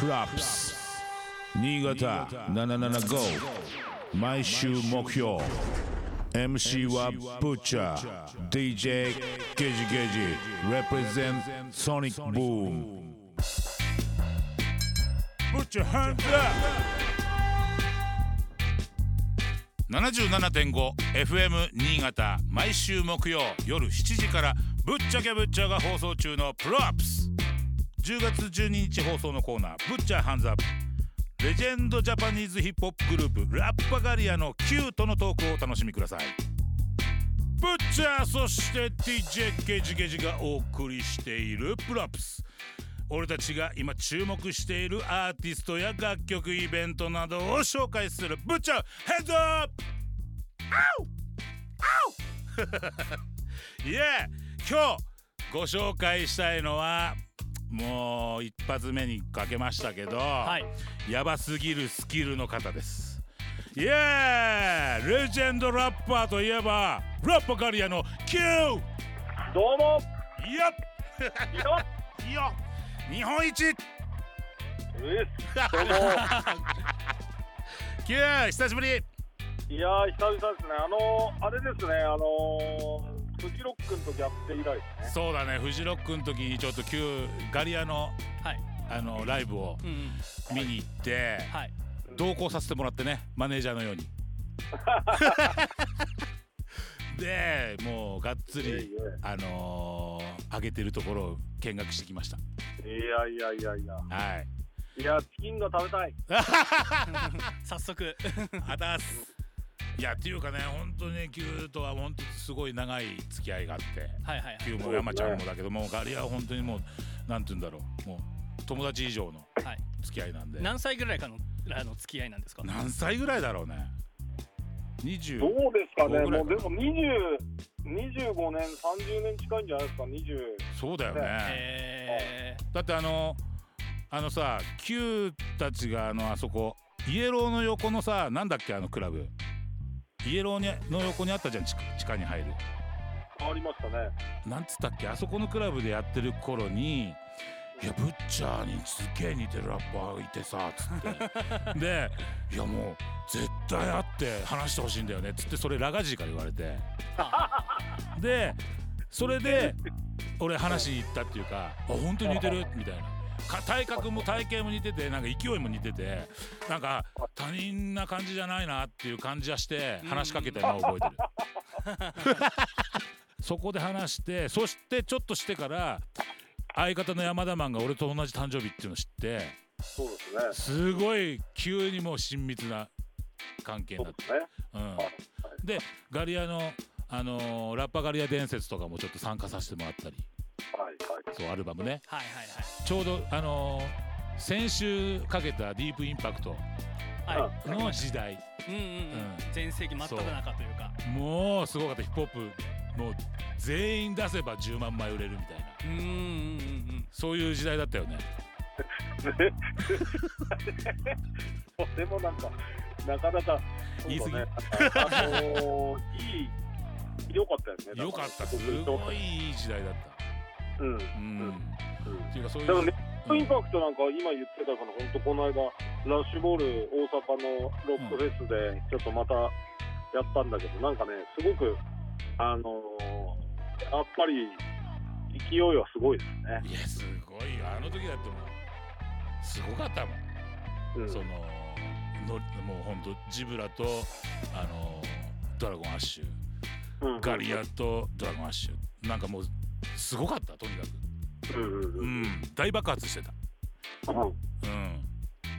プラップス新潟775毎週目標 MC はブッチャー DJ ゲジゲジ represent Sonic Boom. ブッチャーハンズアップ 77.5FM 新潟毎週木曜夜7時からぶっちゃけぶっちゃが放送中のプロアップス10月12日放送のコーナー「ぶっちゃハンズアップ」レジェンドジャパニーズヒップホップグループラッパガリアのキュートのトークをお楽しみください。ブッチャーそして DJ ゲジゲジがお送りしているプロアップス。俺たちが今注目しているアーティストや楽曲イベントなどを紹介するブッチャーヘッドアップ。アウアウいえ今日ご紹介したいのはもう一発目にかけましたけど、はい。やばすぎるスキルの方です。イエーイレジェンドラッパーといえばラッパガリアの Q! よどうも。っ。よいいよ日本一。うっ。どうも。Q 久しぶり。いやー久々ですね。あのー、あれですね。あのー、フジロックの時やって以来ですね。そうだね。フジロックの時にちょっと Q ガリアのはい。あのライブを見に行って、はい。同行させてもらってねマネージャーのように。でもうがっつりいえいえあのー、上げてるところを見学してきました。いやいやいやいや。はい。いやチキンが食べたい。早速。あたすいやっていうかね本当に Q とは本当すごい長い付き合いがあってはいはいはい。Q も山ちゃんもだけどもガリアは本当にもうなんて言うんだろうもう友達以上のはい。付き合いなんで。何歳ぐらいかのあの付き合いなんですか？何歳ぐらいだろうね。20どうですかねどうでも20 25年30年近いんじゃないですか20そうだよね。えだってあのあのさ Q たちがあのあそこイエローの横のさなんだっけあのクラブイエローにの横にあったじゃん地下に入るありましたねなんつったっけあそこのクラブでやってる頃に「いやブッチャーにすげえ似てるラッパーがいてさ」つって で「いやもう絶対会って話してほしいんだよね」つってそれラガジーから言われて でそれで俺話しに行ったっていうか「あ本当に似てる?」みたいな。か体格も体型も似ててなんか勢いも似ててなんか他人な感じじゃないなっていう感じはして話しかけたのは覚えてる。そこで話してそしてちょっとしてから相方の山田マンが俺と同じ誕生日っていうのを知ってそうですね。すごい急にもう親密な関係になって、ね。うん、でガリアの、あのーラッパガリア伝説とかもちょっと参加させてもらったり。はいはい。そうアルバムね。はいはいちょうど、あのー先週かけたディープインパクトの時代。うんうんうん。全盛期真っ只中というか。もうすごかった。ヒップホップもう全員出せば10万枚売れるみたいな。うんうんうんうんそういう時代だったよね。ね。とてもなんか、なかなか、言い過ぎ。あのー、いい、良かったですね。よかった。すごいいい時代だった。うん。うん。うんっていうかそういう。インパクトなんか今言ってたから、本当この間、ラッシュボール大阪のロックフェスで、ちょっとまたやったんだけど、なんかね、すごく、あのー、やっぱり、勢いはすごいですね。いやすごいよあの時だってもうすごかったもん。うん、そののもう本当ジブラとあのドラゴンアッシュ、うんガリアとドラゴンアッシュなんかもうすごかったとにかく。うんうんううんん大爆発してた。うんうん。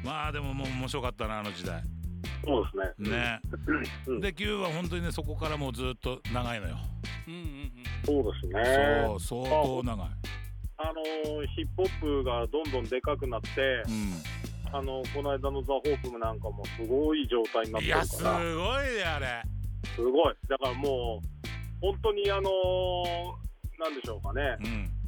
まあでももう面白かったなあの時代。そうですね。ね。うんで Q は本当にねそこからもうずっと長いのよ。うんうんうんそうですね。そう相当長い。あのーヒップホップがどんどんでかくなって、うん。あのこの間のザ・ホープなんかもすごい状態になってるかいやすごらいねあれすごいだからもう本当にあのーなんでしょうかねうん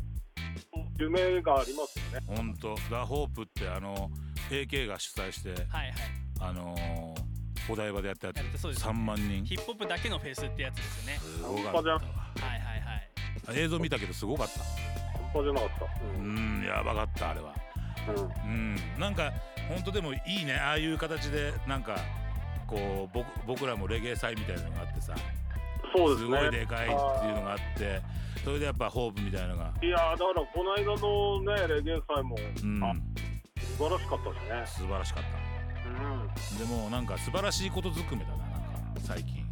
夢がありますよね。ほんとザ・ホープってあの AK が主催してはいはい。あのーお台場でやったややってそうですつ3万人。ヒップホップだけのフェスってやつですよね。すごかったわはいはいはい。映像見たけどすごかった。半端じゃなかった、ううんんやばかったあれは。うん。なんか本当でもいいね。ああいう形でなんかこう僕僕らもレゲエ祭みたいなのがあってさそうですすね。ごいでかいっていうのがあってそれでやっぱホープみたいなのがいやーだからこの間のねレゲエ祭も、うんあ素晴らしかったしね。素晴らしかったうん。でもなんか素晴らしいことずくめだななんか最近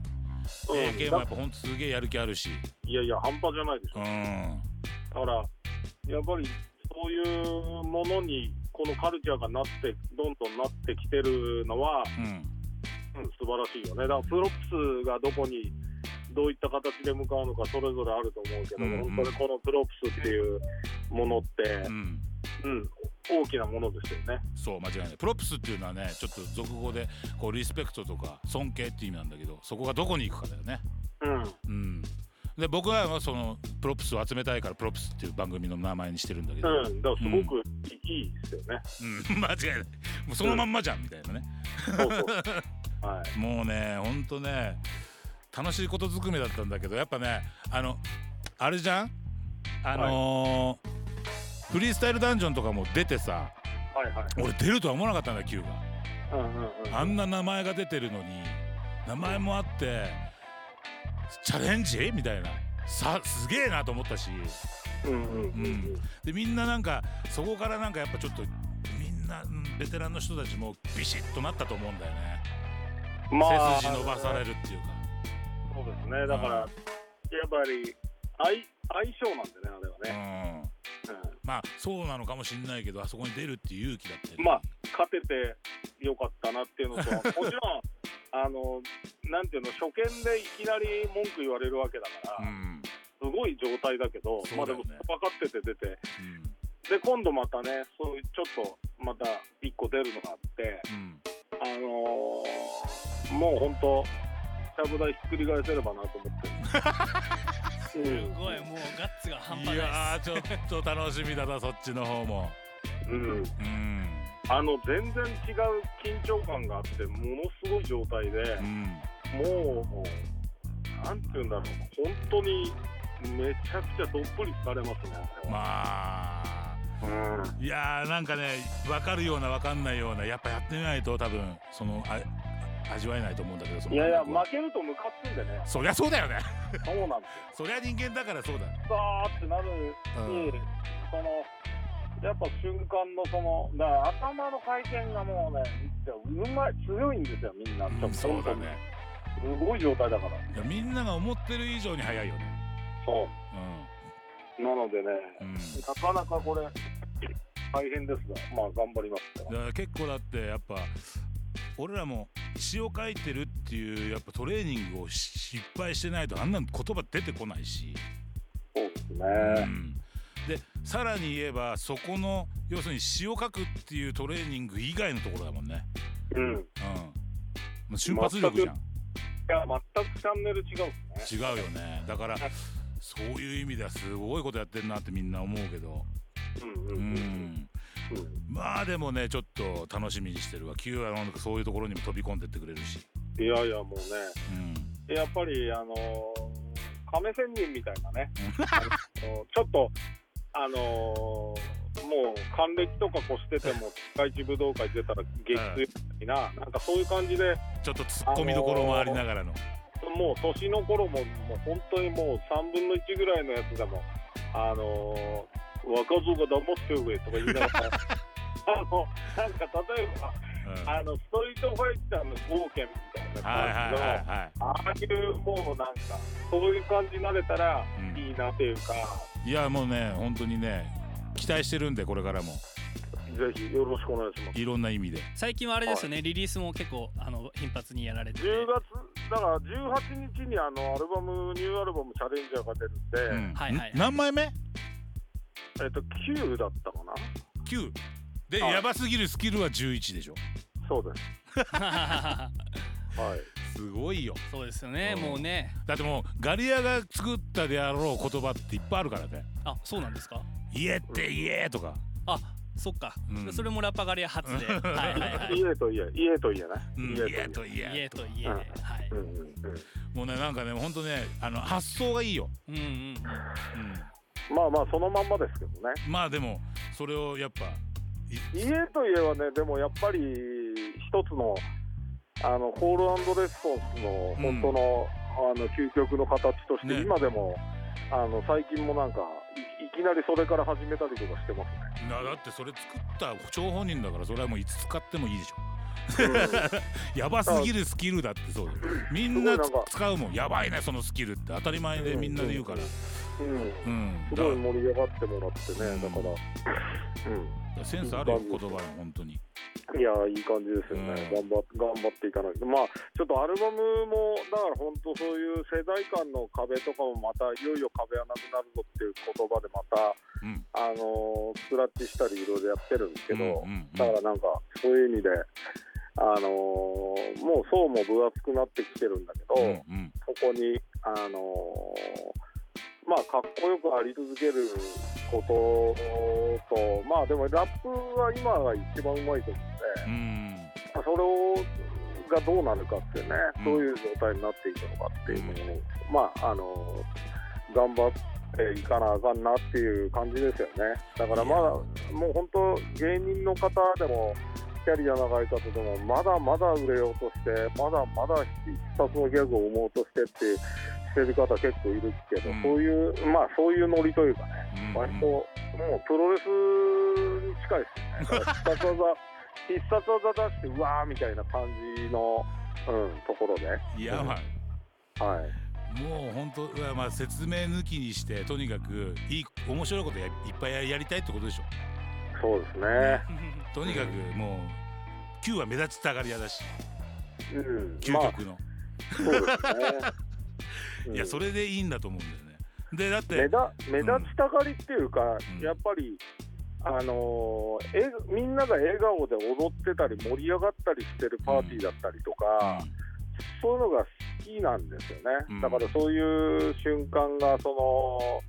うん AK もやっぱほんとすげえやる気あるしいやいや半端じゃないでしょ。うんだからやっぱりそういうものにこのカルチャーがなってどんどんなってきてるのは、うんうん、素晴らしいよね。だから props がどこにどういった形で向かうのかそれぞれあると思うけど、うんうん。本当にこの props っていうものって、うん。うん、大きなものですよね。そう間違いない。プロプスっていうのはねちょっと俗語でこうリスペクトとか尊敬っていう意味なんだけどそこがどこに行くかだよね。うん。うん。で僕らはそのプロプスを集めたいからプロプスっていう番組の名前にしてるんだけど、うん、だからすごくいいですよね。うん、間違いない。もうそのまんまじゃんみたいなね。はい。もうねほんとね楽しいことずくめだったんだけどやっぱねあのあれじゃん？あのーフリースタイルダンジョンとかも出てさはいはい。俺出るとは思わなかったんだ Q が。うんうんうん。あんな名前が出てるのに名前もあってチャレンジ？みたいな。さすげえなと思ったし。うんうんうんうん。でみんななんかそこからなんかやっぱちょっとみんなうんベテランの人たちもビシッとなったと思うんだよね、ま背筋伸ばされるっていうかそうですね。だから、やっぱり相相性なんでね、あれはね。うん。うん。まあそうなのかもしんないけどあそこに出るっていう勇気だって。まあ、勝ててよかったなっていうのと、もちろん、あの、なんていうの、初見でいきなり文句言われるわけだから、うん。すごい状態だけど、まあでも分かってて出て、うん。で、今度またね、そういうちょっと、また一個出るのがあって、うん。あのーもう本当、ちゃぶ台ひっくり返せればなと思って。すごいもうガッツが半端ないいやーちょっと楽しみだなそっちの方もうん、うんあの全然違う緊張感があって、ものすごい状態で、うんもう、なんていうんだろう、本当にめちゃくちゃどっぷり疲れますね、まあうんいやーなんかね分かるような分かんないようなやっぱやってみないと多分そのあ味わえないと思うんだけどそのいやいや、負けるとムカつんでね、そりゃそうだよね。そうなんです そりゃ人間だからそうだ。よ。さーってなるうん。に、その、やっぱ瞬間のその、だ頭の回転がもうね、うまい、強いんですよ、みんな。うんそうだね。すごい状態だから。いやみんなが思ってる以上に早いよね。そう。なのでね、うん、うん、なかなかこれ、大変ですが、まあ頑張ります結構だってやっぱ俺らも詩を書いてるっていうやっぱトレーニングをし失敗してないとあんな言葉出てこないし、そうですね。うん、でさらに言えばそこの要するに詩を書くっていうトレーニング以外のところだもんね、うん。いうん、瞬発力じゃん。や、全くチャンネル違うね。違うよね。だからそういう意味ではすごいことやってるなってみんな思うけど、ううんうんうん。ん、まあでもねちょっと楽しみにしてるわ。Q はなんかそういうところにも飛び込んでってくれるし、いやいや、もうね、うん、やっぱり、あのー、亀仙人みたいなね、あのちょっと、あのー、もう還暦とか越してても、世界一武道会出たら激強いな、なんかそういう感じで、ちょっと突っ込みどころもありながらの、もう年の頃も、もう本当にもう3分の1ぐらいのやつでも、あのー、若造が黙って上とか言いながら、あの、なんか例えば、うん、あの、ストリートファイターの冒険みたいなはいはい感じの、はいはいああいうもうなんか、そういう感じになれたらうん。いいなっていうか、いやもうね本当にね期待してるんでこれからも。ぜひよろしくお願いします。いろんな意味で。最近はあれですよねリリースも結構あの頻発にやられてて。10月、だから18日にあのアルバム、ニューアルバムチャレンジャーが出るんで、うん。はいはいはい。ん？何枚目？えっと、9だったかな ?9 で、はい。やばすぎるスキルは11でしょ。そうです。はい。すごいよ。そうですよね。うん。もうね。だってもうガリアが作ったであろう言葉っていっぱいあるからね。あそうなんですか「家って家」とか。あそっか、うん。それもラッパガリア初で。はいはいはい。家と家、家と家ね。「うん家家と家」家と家で、うん。はい。うんうんうん。もうねなんかねほんとねあの発想がいいよ、うんうん。うん、まあまあ、そのまんまですけどね。まあでもそれをやっぱ家といえばね、でもやっぱり一つのあのコールレスポンスの本当の,、あの究極の形として、ね今でもあの最近もなんかい、いきなりそれから始めたりとかしてますね。なだってそれ作った張本人だからそれはもういつ使ってもいいでしょうん やばすぎるスキルだってそうみんな使うもん。やばいねそのスキルって。当たり前でみんなで言うから。うん。うん。すごい盛り上がってもらってね、だから、らセンスあるよ言葉に本当に。うん、いやいい感じですよね、うん。頑張っ頑張っていかないと、まあ、ちょっとアルバムも、だから本当、そういう世代間の壁とかもまた、いよいよ壁はなくなるぞっていう言葉で、また、うん。あのースクラッチしたり、いろいろやってるんですけど、うんうんうん。だからなんか、そういう意味で、あのーもう層も分厚くなってきてるんだけど、うんうん。そこに、あのーまあ、かっこよくあり続けることと、まあでもラップは今が一番うまいと思ううん。ので、まあそれをがどうなるかっていうね、うん。どういう状態になっていくのかっていうのを、まあ、あのー頑張っていかなあかんなっていう感じですよね。だからまだ、もう本当、芸人の方でも、キャリア長い方でも、まだまだ売れようとして、まだまだ一冊のギャグを生もうとしてってしてる方結構いるけど、うん。そういう、まあそういうノリというかね、うん割ともうプロレスに近いですよね。必殺技、必殺技出して、うわーみたいな感じの、うん、ところで、いやまあはい。もう本当まあ説明抜きにしてとにかくいい面白いことやいっぱいややりたいってことでしょ。そうですね。とにかくもう Q は目立ちたがり屋だし。うん。まあ、究極の、そうですね。うん。いやそれでいいんだと思うんだよね。でだって目立目立ちたがりっていうか、うん。やっぱり、あのーえみんなが笑顔で踊ってたり盛り上がったりしてるパーティーだったりとか、そういうのが好きなんですよね、うん。だからそういう瞬間がその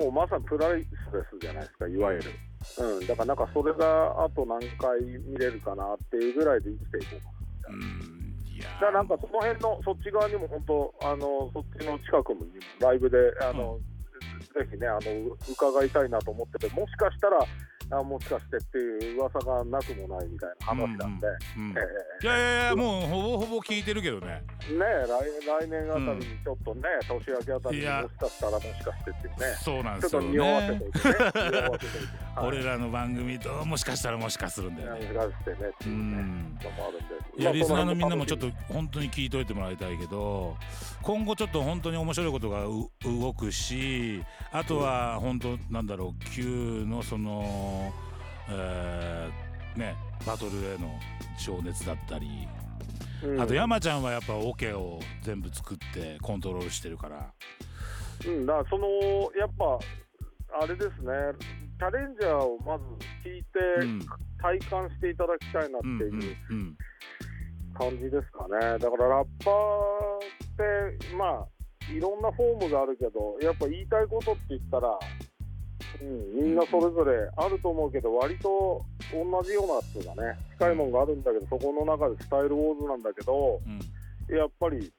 もうまさにプライスレスじゃないですかいわゆる、うん、だからなんかそれがあと何回見れるかなっていうぐらいで生きていこううん、うん。いやだからなんかその辺のそっち側にも本当あのそっちの近くにもライブであの、ぜひねあの伺いたいなと思っててもしかしたらあもしかしてっていう噂がなくもないみたいな話なんで、いやいやいやもうほぼほぼ聞いてるけどね。えねえ来来年あたりにちょっとね、年明けあたりにもしかしたらもしかしてっていうね。そうなんですよちょっと匂わせねておいてね。はい。俺らの番組ともしかしたらもしかするんだよね。もしかしてねってういうねもあるんでいやリスナーのみんなもちょっとと本当に聞いといてもらいたいけど今後ちょっと本当に面白いことがう動くしあとは本当なんだろう Q のその、えーねバトルへの情熱だったりあと山ちゃんはやっぱオケを全部作ってコントロールしてるから。うん、だからそのやっぱあれですね。チャレンジャーをまず聞いて、うん。体感していただきたいなってうんうんいううん。感じですかね、だからラッパーってまあいろんなフォームがあるけどやっぱ言いたいことって言ったら、うん、みんなそれぞれあると思うけど割と同じようなっていうかね近いもんがあるんだけどそこの中でスタイルウォーズなんだけどうん。やっぱり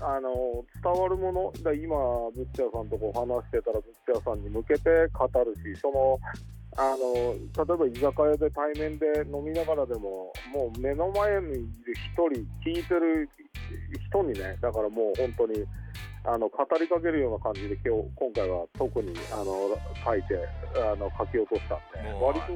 あの伝わるものだ今ブッチャーさんとこう話してたらブッチャーさんに向けて語るしそのあの例えば居酒屋で対面で飲みながらでももう目の前にいる一人聞いてる人にねだからもう本当にあの語りかけるような感じで今日今回は特にあの書いてあの書き落としたんで割と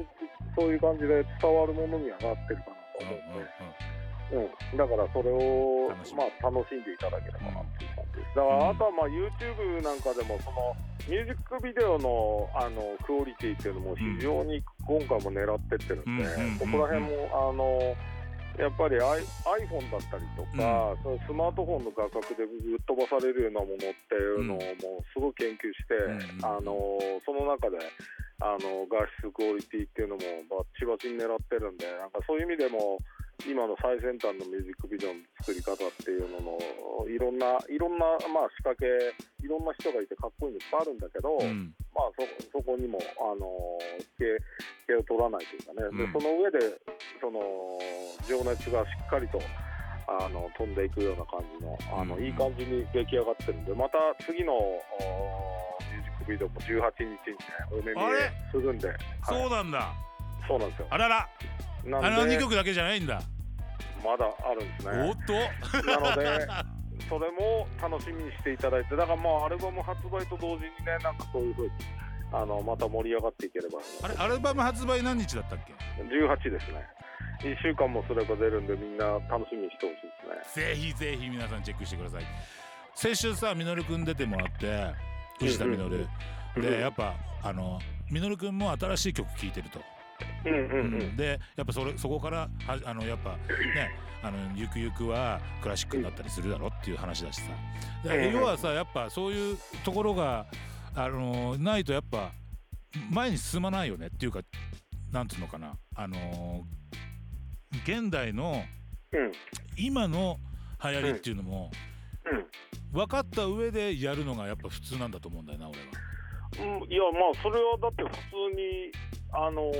そういう感じで伝わるものにはなってるかなと思うんで。うん、だからそれを楽しみ。まあ、楽しんでいただければなっていう感じです。だから、あとはまあ YouTube なんかでもそのミュージックビデオのあのクオリティっていうのも非常に今回も狙ってってるんで、うんそこら辺もあのやっぱり iPhone だったりとか、そのスマートフォンの画角でぶっ飛ばされるようなものっていうのをもうすごい研究して、うん。あのその中であの画質クオリティっていうのもバッチバチに狙ってるんでなんかそういう意味でも今の最先端のミュージックビデオの作り方っていうののいろんないろんな、まあ、仕掛けいろんな人がいてかっこいいのいっぱいあるんだけど、うん。まあ、そそこにも、あの毛毛を取らないというかね、うん。でその上でその情熱がしっかりとあの飛んでいくような感じのあの、うん。いい感じに出来上がってるんでまた次のおミュージックビデオも18日にねお目見えするんで、はい。そうなんだ。そうなんですよ。あららなんであの2曲だけじゃないんだ。まだあるんですね。おっと。なのでそれも楽しみにしていただいてだからもうアルバム発売と同時にねなんかそういうふうにあのまた盛り上がっていければ。あれアルバム発売何日だったっけ？18ですね。1週間もすれば出るんでみんな楽しみにしてほしいですね。ぜひぜひ皆さんチェックしてください。先週さみのるくん出てもらって藤田みのるでやっぱあのみのるくんも新しい曲聴いてると、うんうんでやっぱそれそこからはあのやっぱねあのゆくゆくはクラシックになったりするだろっていう話だしさ。でうん要はさやっぱそういうところがあのないとやっぱ前に進まないよねっていうかなんつうのかな。あの現代のうん。今の流行りっていうのもうん。分かった上でやるのがやっぱ普通なんだと思うんだよな俺は。うんいやまあそれはだって普通にあの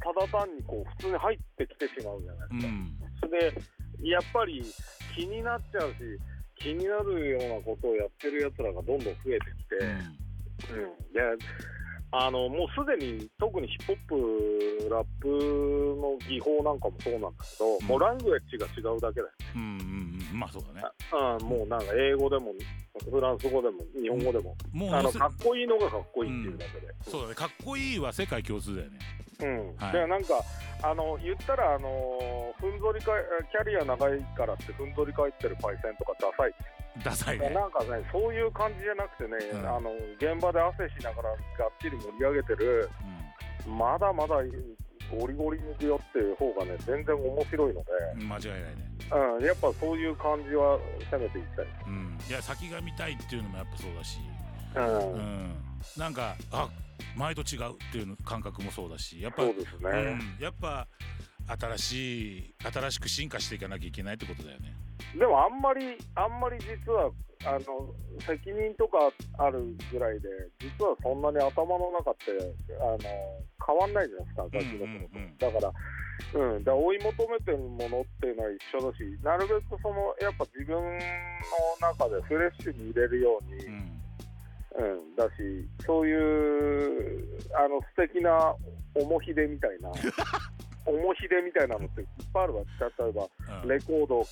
ただ単にこう普通に入ってきてしまうじゃない。ですか、うん。それでやっぱり気になっちゃうし気になるようなことをやってるやつらがどんどん増えてきて、うん。うん、であのもうすでに特にヒップホップラップの技法なんかもそうなんだけど、うん。もうラングエッジが違うだけだよ、うんうんうんまあそうだね。うん、もうなんか英語でもフランス語でも日本語でも、もうあのせかっこいいのがかっこいいっていうだけで、そうだね。かっこいいは世界共通だよね。うん。はい。でなんかあの言ったらあのふんぞりかキャリア長いからってふんぞり返ってるパイセンとかダサい。ダサいね。なんかね、そういう感じじゃなくてね、うん。あの現場で汗しながらがっちり盛り上げてる、まだまだゴリゴリに出よっていう方がね、全然面白いので、うん間違いないね。うん、やっぱそういう感じは攻めていきたい。うん。いや先が見たいっていうのもやっぱそうだし、うん。うん。なんかあ前と違うっていう感覚もそうだし。やっぱそうですね、うん。やっぱ新しい新しく進化していかなきゃいけないってことだよね。でもあんまり、あんまり実はあの責任とかあるぐらいで、実はそんなに頭の中ってあの変わんないじゃないですか、楽器のことと。うんうんうん。だから、うん、だ追い求めてるものっていうのは一緒だし、なるべくそのやっぱ自分の中でフレッシュに入れるように、うん。うん、だし、そういうあの素敵な重ひでみたいな、重ひでみたいなのっていっぱいあるわ、例えば。うん。レコード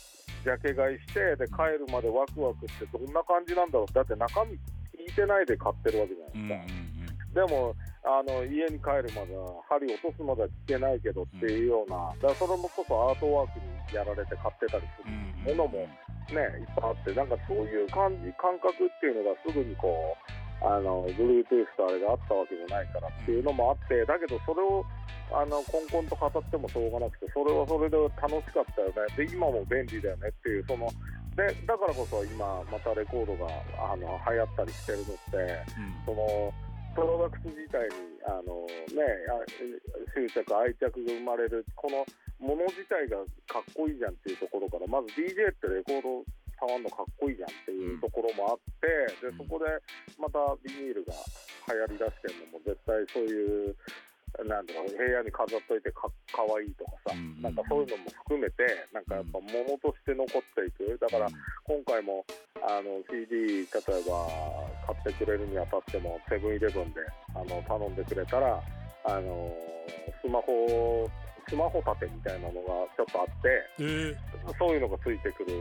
ジャケ買いしてで帰るまでワクワクしてどんな感じなんだろう。だって中身聞いてないで買ってるわけじゃうんないうんですか、でもあの家に帰るまでは針落とすまでは聞けないけどっていうような、だからそれもこそアートワークにやられて買ってたりすうんるものもねいっぱいあってなんかそういう感じ感覚っていうのがすぐにこうあの Bluetooth とあれがあったわけじゃないからっていうのもあってだけどそれをあのコンコンと語ってもしょうがなくてそれはそれで楽しかったよね。で今も便利だよねっていうそのでだからこそ今またレコードがあの流行ったりしてるのってそのプロダクツ自体にあの、ね、執着愛着が生まれるこのもの自体がかっこいいじゃんっていうところからまず DJ ってレコード触るのかっこいいじゃんっていうところもあって、でそこでまたビニールが流行りだしてるのも絶対そういう。なんだろう部屋に飾っといてかかわいいとかさ、うんなんかそういうのも含めてなんかやっぱ物として残っていく。だから今回もあの CD 例えば買ってくれるにあたってもセブンイレブンであの頼んでくれたらあのスマホスマホ立てみたいなのがちょっとあってえー。そういうのがついてくる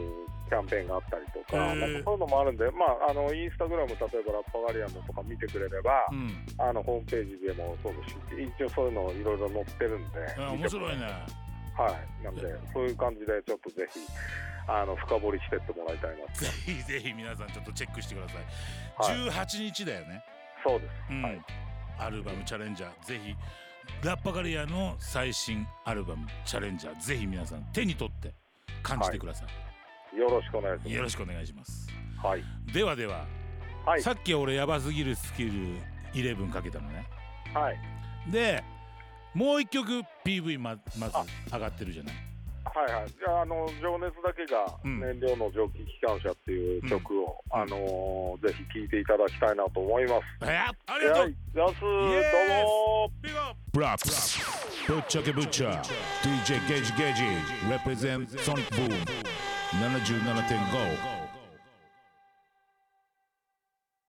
キャンペーンがあったりとか,、そういうのもあるんで、まあ、あのインスタグラム例えばラッパガリアンのとか見てくれれば、うん。あのホームページでもそうですし一応そういうのいろいろ載ってるんであ面白いね。はい。なんでそういう感じでちょっとぜひあの深掘りしてってもらいたいなぜひぜひ皆さんちょっとチェックしてください。はい。18日だよね。そうです、うん。はい。アルバムチャレンジャーぜひ。ラッパガリアの最新アルバムチャレンジャーぜひ皆さん手に取って感じてくださよろしくお願いしい。よろしくお願いします。ますはい。ではでは、はい。さっき俺ヤバすぎるスキル11かけたのね。はい。でもう一曲 PV ままずあ上がってるじゃない？はいはい、じゃあ、あの情熱だけがうん。燃料の蒸気機関車っていう曲を、うん。あのーぜひ聴いていただきたいなと思います。えありがとう。はい、やす、どうもビッグアッププラップスぶっちゃけぶっちゃ DJ ゲージゲージ。Represent Sonic Boom 77.5